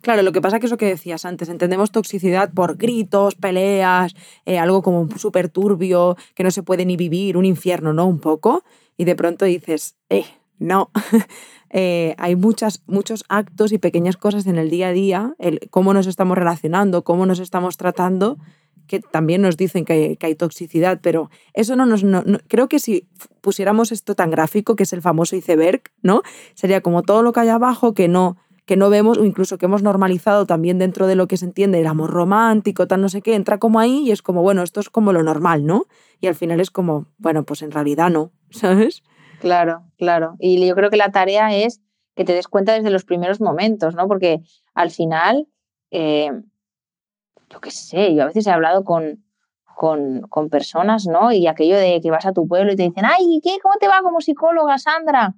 Claro, lo que pasa es que eso que decías antes, entendemos toxicidad por gritos, peleas, eh, algo como súper turbio, que no se puede ni vivir, un infierno, ¿no? Un poco. Y de pronto dices, eh, no. Eh, hay muchas, muchos actos y pequeñas cosas en el día a día, el cómo nos estamos relacionando, cómo nos estamos tratando, que también nos dicen que hay, toxicidad, pero eso no nos... creo que si pusiéramos esto tan gráfico, que es el famoso iceberg, ¿no? Sería como todo lo que hay abajo que no que no vemos o incluso que hemos normalizado también dentro de lo que se entiende el amor romántico, tal no sé qué, entra como ahí y es como, bueno, esto es como lo normal, ¿no? Y al final es como, bueno, pues en realidad no, ¿sabes? Claro, claro. Y yo creo que la tarea es que te des cuenta desde los primeros momentos, ¿no? Porque al final, eh, yo qué sé, yo a veces he hablado con, con, con, personas, ¿no? Y aquello de que vas a tu pueblo y te dicen, ay, ¿qué? ¿Cómo te va como psicóloga, Sandra?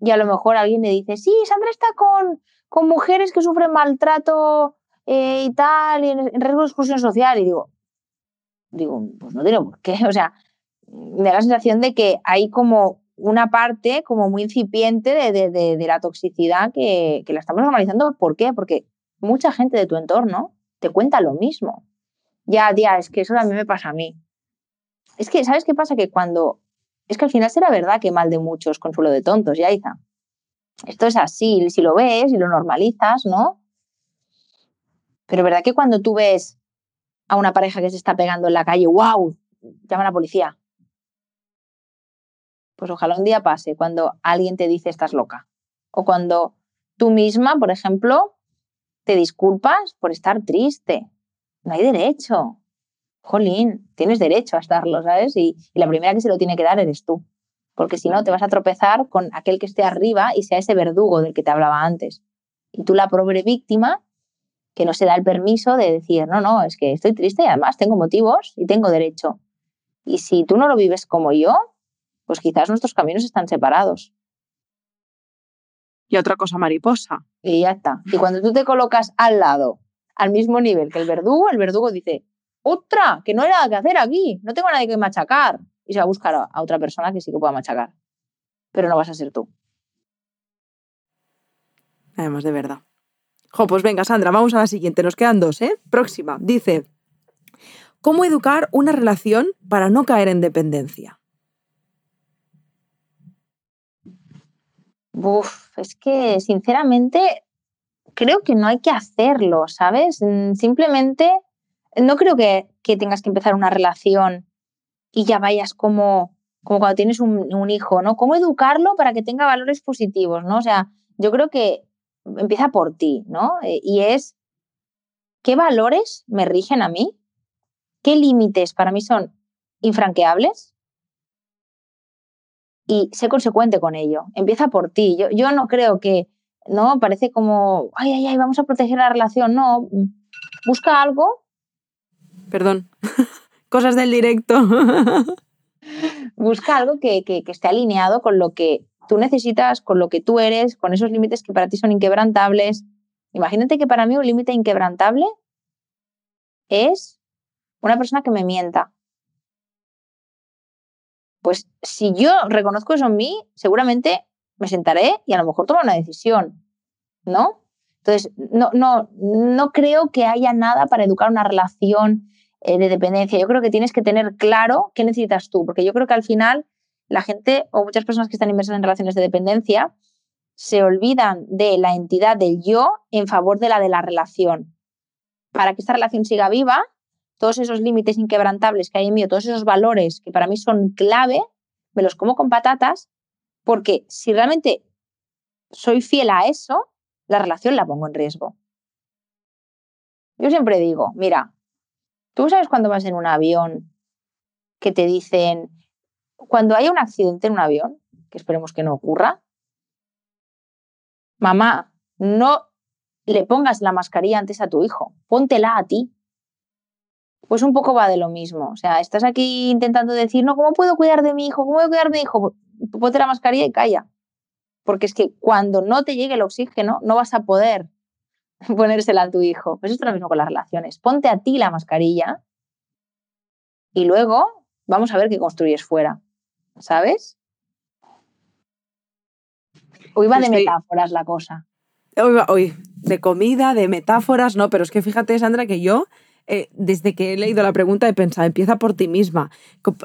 y a lo mejor alguien le dice, sí, Sandra está con, con mujeres que sufren maltrato eh, y tal, y en, riesgo de exclusión social. Y digo, digo, pues no tiene por qué. O sea, me da la sensación de que hay como una parte como muy incipiente de, de, la toxicidad que, que, la estamos normalizando. ¿Por qué? Porque mucha gente de tu entorno te cuenta lo mismo. Ya, ya, es que eso también me pasa a mí. Es que, ¿sabes qué pasa? Que cuando es que al final será verdad que mal de muchos, consuelo de tontos, Yaiza. Esto es así, si lo ves y lo normalizas, ¿no? Pero verdad que cuando tú ves a una pareja que se está pegando en la calle, wow, llama a la policía. Pues ojalá un día pase cuando alguien te dice estás loca. O cuando tú misma, por ejemplo, disculpas por estar triste. No hay derecho jolín, tienes derecho a estarlo, ¿sabes? Y, la primera que se lo tiene que dar eres tú. Porque si no, te vas a tropezar con aquel que esté arriba y sea ese verdugo del que te hablaba antes. Y tú, la pobre víctima, que no se da el permiso de decir, no, no, es que estoy triste y además tengo motivos y tengo derecho. Y si tú no lo vives como yo, pues quizás nuestros caminos están separados. Y otra cosa mariposa. Y ya está. Y cuando tú te colocas al lado, al mismo nivel que el verdugo, el verdugo dice, otra, que no hay nada que hacer aquí, no tengo a nadie que machacar. Y se va a buscar a, otra persona que sí que pueda machacar. Pero no vas a ser tú. Además, de verdad. Jo, pues venga, Sandra, vamos a la siguiente. Nos quedan dos, ¿eh? Próxima. Dice, ¿cómo educar una relación para no caer en dependencia? Es que sinceramente creo que no hay que hacerlo, ¿sabes? Mm, simplemente no creo que, tengas que empezar una relación y ya vayas como, como cuando tienes un, hijo, ¿no? ¿Cómo educarlo para que tenga valores positivos, ¿no? O sea, yo creo que empieza por ti, ¿no? Eh, y es, ¿qué valores me rigen a mí? ¿Qué límites para mí son infranqueables? Y sé consecuente con ello. Empieza por ti. Yo, yo no creo que, ¿no? Parece como, ay, ay, ay, vamos a proteger la relación. No, busca algo. Perdón, cosas del directo. busca algo que, que, que esté alineado con lo que tú necesitas, con lo que tú eres, con esos límites que para ti son inquebrantables. Imagínate que para mí un límite inquebrantable es una persona que me mienta, pues si yo reconozco eso en mí, seguramente me sentaré y a lo mejor tomo una decisión, ¿no? Entonces, no, no, no creo que haya nada para educar una relación eh, de dependencia. Yo creo que tienes que tener claro qué necesitas tú, porque yo creo que al final la gente o muchas personas que están inmersas en relaciones de dependencia se olvidan de la entidad del yo en favor de la de la relación. Para que esta relación siga viva, todos esos límites inquebrantables que hay en mí, todos esos valores que para mí son clave, me los como con patatas, porque si realmente soy fiel a eso, la relación la pongo en riesgo. Yo siempre digo, mira, tú sabes cuando vas en un avión que te dicen, cuando hay un accidente en un avión, que esperemos que no ocurra, mamá, no le pongas la mascarilla antes a tu hijo, póntela a ti. Pues un poco va de lo mismo. O sea, estás aquí intentando decir, no, ¿cómo puedo cuidar de mi hijo? ¿Cómo puedo cuidar de mi hijo? Ponte la mascarilla y calla. Porque es que cuando no te llegue el oxígeno, no vas a poder ponérsela a tu hijo. Pues esto es lo mismo con las relaciones. Ponte a ti la mascarilla y luego vamos a ver qué construyes fuera. ¿Sabes? Hoy va de metáforas la cosa. Hoy, hoy, de comida, de metáforas, no, pero es que fíjate, Sandra, que yo eh, desde que he leído la pregunta he pensado, empieza por ti misma.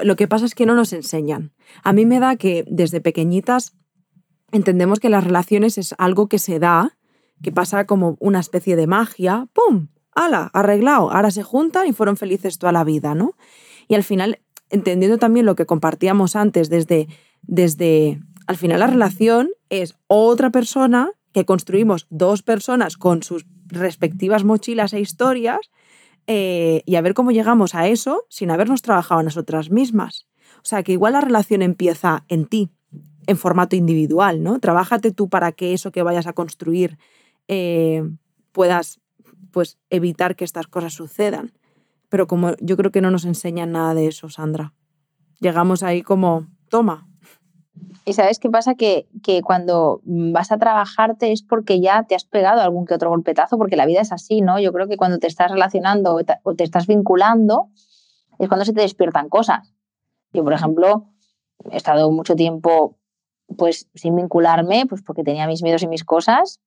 Lo que pasa es que no nos enseñan. A mí me da que desde pequeñitas entendemos que las relaciones es algo que se da, que pasa como una especie de magia, ¡pum! ¡Hala! Arreglado. Ahora se juntan y fueron felices toda la vida, ¿no? Y al final, entendiendo también lo que compartíamos antes, desde, desde al final la relación es otra persona que construimos dos personas con sus respectivas mochilas e historias eh, y a ver cómo llegamos a eso sin habernos trabajado en nosotras mismas. O sea, que igual la relación empieza en ti, en formato individual, ¿no? Trabájate tú para que eso que vayas a construir eh, puedas pues, evitar que estas cosas sucedan. Pero como yo creo que no nos enseñan nada de eso, Sandra. Llegamos ahí como, toma, y sabes qué pasa? Que, que, cuando vas a trabajarte es porque ya te has pegado algún que otro golpetazo, porque la vida es así, ¿no? Yo creo que cuando te estás relacionando o te, estás vinculando es cuando se te despiertan cosas. Yo, por ejemplo, he estado mucho tiempo pues sin vincularme, pues porque tenía mis miedos y mis cosas,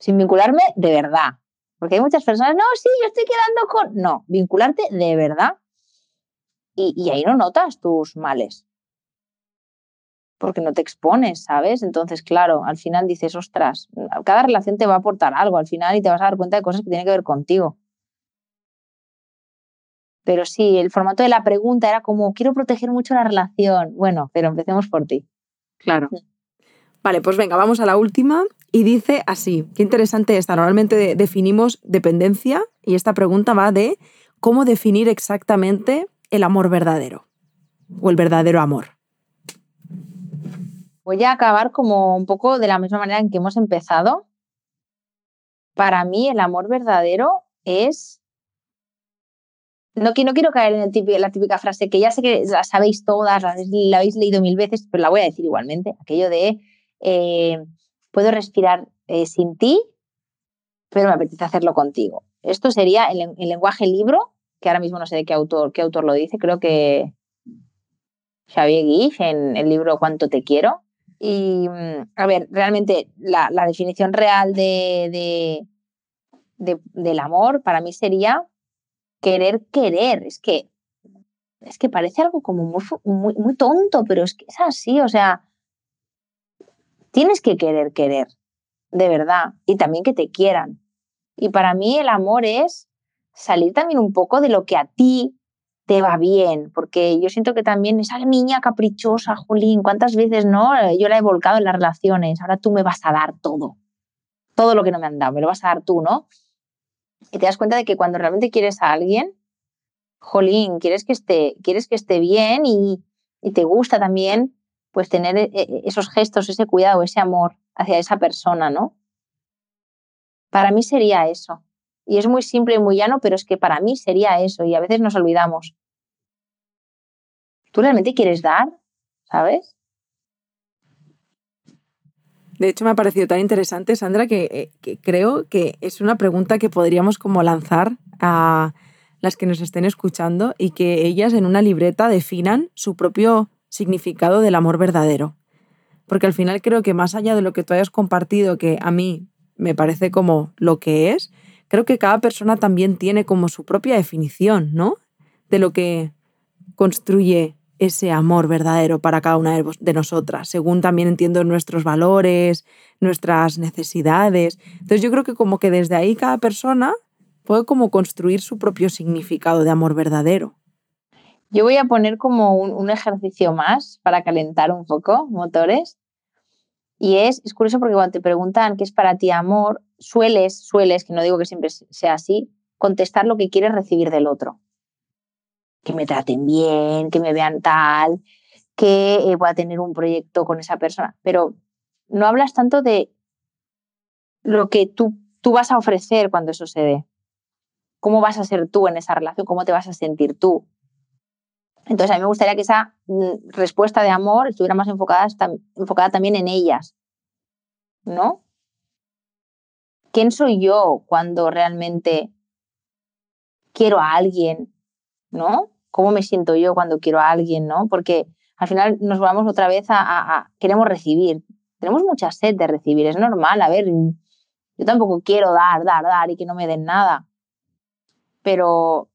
sin vincularme de verdad. Porque hay muchas personas, no, sí, yo estoy quedando con... No, vincularte de verdad. Y, y ahí no notas tus males porque no te expones, ¿sabes? Entonces, claro, al final dices, ostras, cada relación te va a aportar algo al final y te vas a dar cuenta de cosas que tienen que ver contigo. Pero sí, el formato de la pregunta era como, quiero proteger mucho la relación. Bueno, pero empecemos por ti. Claro. Mm. Vale, pues venga, vamos a la última. Y dice así, qué interesante esta. Normalmente definimos dependencia y esta pregunta va de cómo definir exactamente el amor verdadero o el verdadero amor voy a acabar como un poco de la misma manera en que hemos empezado. Para mí el amor verdadero es... No, no quiero caer en la típica frase que ya sé que la sabéis todas, la, habéis leído mil veces, pero la voy a decir igualmente. Aquello de eh, puedo respirar eh, sin ti, pero me apetece hacerlo contigo. Esto sería el, lenguaje libro, que ahora mismo no sé de qué autor, qué autor lo dice, creo que Xavier Guix en el libro Cuánto te quiero. Y, mm, a ver, realmente la, definición real de, del amor para mí sería querer querer. Es que, es que parece algo como muy, muy, tonto, pero es que es así. O sea, tienes que querer querer, de verdad, y también que te quieran. Y para mí el amor es salir también un poco de lo que a ti te va bien, porque yo siento que también esa niña caprichosa, Jolín, ¿cuántas veces no? Yo la he volcado en las relaciones, ahora tú me vas a dar todo, todo lo que no me han dado, me lo vas a dar tú, ¿no? Y te das cuenta de que cuando realmente quieres a alguien, Jolín, quieres que esté, quieres que esté bien y, y te gusta también pues tener eh, eh, esos gestos, ese cuidado, ese amor hacia esa persona, ¿no? Para mí sería eso. Y es muy simple y muy llano, pero es que para mí sería eso y a veces nos olvidamos. ¿Tú realmente quieres dar? ¿Sabes? De hecho, me ha parecido tan interesante, Sandra, que, que, creo que es una pregunta que podríamos como lanzar a las que nos estén escuchando y que ellas en una libreta definan su propio significado del amor verdadero. Porque al final creo que más allá de lo que tú hayas compartido, que a mí me parece como lo que es, creo que cada persona también tiene como su propia definición, ¿no? De lo que construye ese amor verdadero para cada una de nosotras, según también entiendo nuestros valores, nuestras necesidades. Entonces yo creo que como que desde ahí cada persona puede como construir su propio significado de amor verdadero. Yo voy a poner como un, ejercicio más para calentar un poco motores. Y es, es curioso porque cuando te preguntan qué es para ti amor, sueles, sueles, que no digo que siempre sea así, contestar lo que quieres recibir del otro. Que me traten bien, que me vean tal, que eh, voy a tener un proyecto con esa persona. Pero no hablas tanto de lo que tú, tú vas a ofrecer cuando eso se dé. ¿Cómo vas a ser tú en esa relación? ¿Cómo te vas a sentir tú? Entonces, a mí me gustaría que esa mm, respuesta de amor estuviera más enfocada, enfocada también en ellas, ¿no? ¿Quién soy yo cuando realmente quiero a alguien, ¿no? ¿Cómo me siento yo cuando quiero a alguien, ¿no? Porque al final nos vamos otra vez a, a queremos recibir. Tenemos mucha sed de recibir, es normal, a ver, yo tampoco quiero dar, dar, dar y que no me den nada. Pero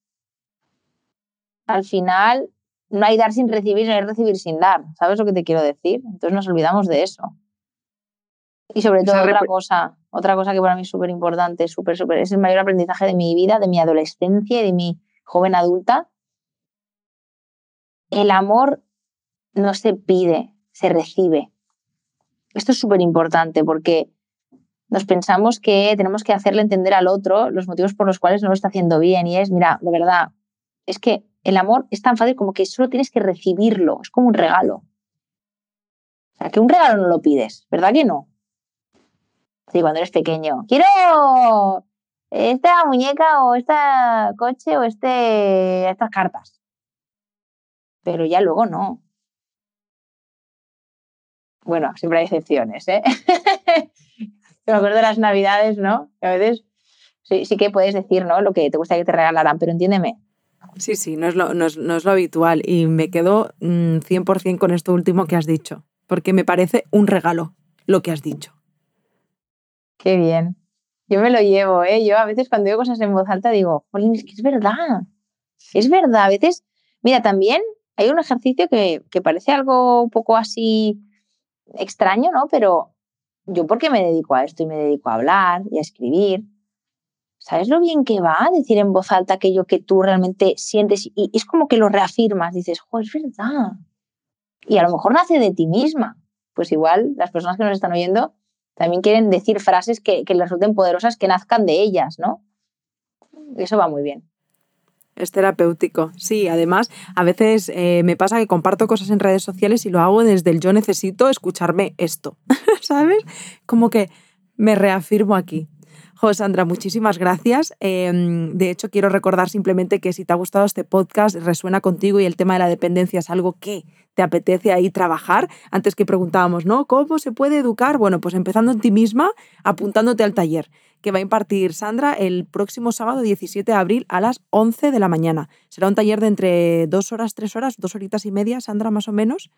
al final no hay dar sin recibir, no hay recibir sin dar. ¿Sabes lo que te quiero decir? Entonces nos olvidamos de eso. Y sobre todo otra cosa, otra cosa que para mí es súper importante, súper, súper, es el mayor aprendizaje de mi vida, de mi adolescencia y de mi joven adulta. El amor no se pide, se recibe. Esto es súper importante porque nos pensamos que tenemos que hacerle entender al otro los motivos por los cuales no lo está haciendo bien. Y es, mira, de verdad, es que el amor es tan fácil como que solo tienes que recibirlo, es como un regalo. O sea, que un regalo no lo pides, ¿verdad que no? Sí, cuando eres pequeño. Quiero esta muñeca o este coche o este, estas cartas. Pero ya luego no. Bueno, siempre hay excepciones, ¿eh? me acuerdo de las navidades, ¿no? a veces sí, sí que puedes decir, ¿no? Lo que te gustaría que te regalaran, pero entiéndeme, Sí, sí, no es lo, no es, lo habitual y me quedo 100% mm, con esto último que has dicho, porque me parece un regalo lo que has dicho. Qué bien. Yo me lo llevo, ¿eh? Yo a veces cuando digo cosas en voz alta digo, Jolín, es es verdad. Es verdad. A veces, mira, también hay un ejercicio que, que parece algo un poco así extraño, ¿no? Pero yo, ¿por qué me dedico a esto y me dedico a hablar y a escribir? ¿Sabes lo bien que va a decir en voz alta aquello que tú realmente sientes? Y es como que lo reafirmas, dices, jo, es verdad. Y a lo mejor nace de ti misma. Pues igual las personas que nos están oyendo también quieren decir frases que, les resulten poderosas, que nazcan de ellas, ¿no? Eso va muy bien. Es terapéutico, sí. Además, a veces eh, me pasa que comparto cosas en redes sociales y lo hago desde el yo necesito escucharme esto, ¿sabes? Como que me reafirmo aquí. Sandra, muchísimas gracias. Em, de hecho, quiero recordar simplemente que si te ha gustado este podcast, resuena contigo y el tema de la dependencia es algo que te apetece ahí trabajar. Antes que preguntábamos, ¿no? ¿Cómo se puede educar? Bueno, pues empezando en ti misma, apuntándote al taller que va a impartir Sandra el próximo sábado 17 de abril a las 11 de la mañana. Será un taller de entre dos horas, tres horas, dos horitas y media, Sandra, más o menos.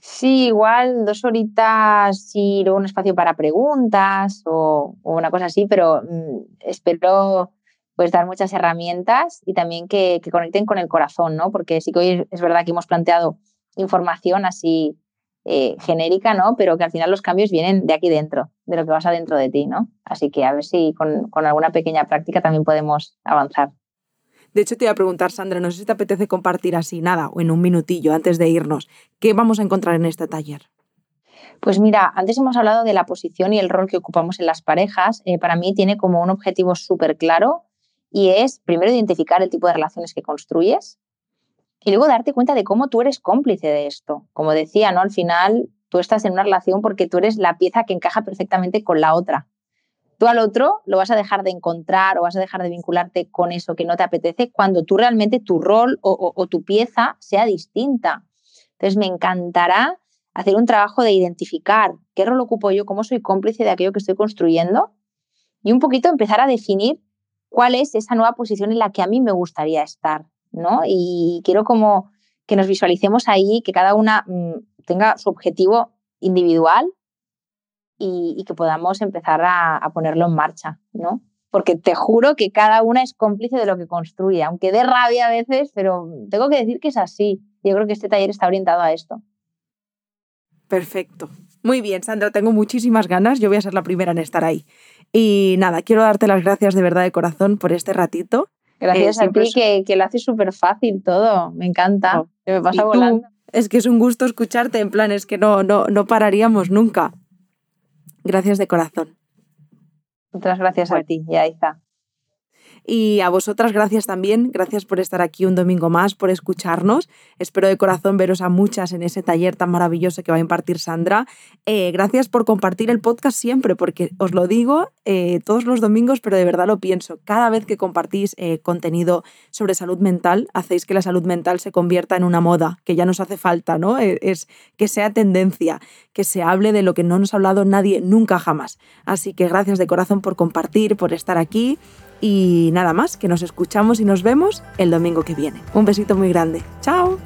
Sí, igual dos horitas y luego un espacio para preguntas o, una cosa así, pero mm, espero pues dar muchas herramientas y también que, conecten con el corazón, ¿no? Porque sí que hoy es verdad que hemos planteado información así eh, genérica, ¿no? Pero que al final los cambios vienen de aquí dentro, de lo que pasa dentro de ti, ¿no? Así que a ver si con alguna pequeña práctica también podemos avanzar. De hecho, te iba a preguntar, Sandra, no sé si te apetece compartir así nada o en un minutillo antes de irnos. ¿Qué vamos a encontrar en este taller? Pues mira, antes hemos hablado de la posición y el rol que ocupamos en las parejas. Eh, para mí tiene como un objetivo súper claro y es primero identificar el tipo de relaciones que construyes, Y luego darte cuenta de cómo tú eres cómplice de esto. Como decía, ¿no? Al final tú estás en una relación porque tú eres la pieza que encaja perfectamente con la otra. Tú al otro lo vas a dejar de encontrar o vas a dejar de vincularte con eso que no te apetece cuando tú realmente tu rol o, tu pieza sea distinta. Entonces me encantará hacer un trabajo de identificar qué rol ocupo yo, cómo soy cómplice de aquello que estoy construyendo y un poquito empezar a definir cuál es esa nueva posición en la que a mí me gustaría estar, ¿no? Y quiero como que nos visualicemos ahí, que cada una mm, tenga su objetivo individual y, que podamos empezar a, ponerlo en marcha, ¿no? Porque te juro que cada una es cómplice de lo que construye, aunque dé rabia a veces, pero tengo que decir que es así. Yo creo que este taller está orientado a esto. Perfecto. Muy bien, Sandra, tengo muchísimas ganas. Yo voy a ser la primera en estar ahí. Y nada, quiero darte las gracias de verdad de corazón por este ratito. Gracias eh, a ti, que, que, lo haces súper fácil todo. Me encanta. Oh, me pasa volando. es que es un gusto escucharte, en plan, es que no, no, no pararíamos nunca. Gracias de corazón. Muchas gracias a ti, ya está. Y a vosotras gracias también, gracias por estar aquí un domingo más, por escucharnos. Espero de corazón veros a muchas en ese taller tan maravilloso que va a impartir Sandra. Eh, gracias por compartir el podcast siempre, porque os lo digo eh, todos los domingos, pero de verdad lo pienso. Cada vez que compartís eh, contenido sobre salud mental, hacéis que la salud mental se convierta en una moda, que ya nos hace falta, ¿no? Es que sea tendencia, que se hable de lo que no nos ha hablado nadie nunca jamás. Así que gracias de corazón por compartir, por estar aquí. Y nada más, que nos escuchamos y nos vemos el domingo que viene. Un besito muy grande. ¡Chao!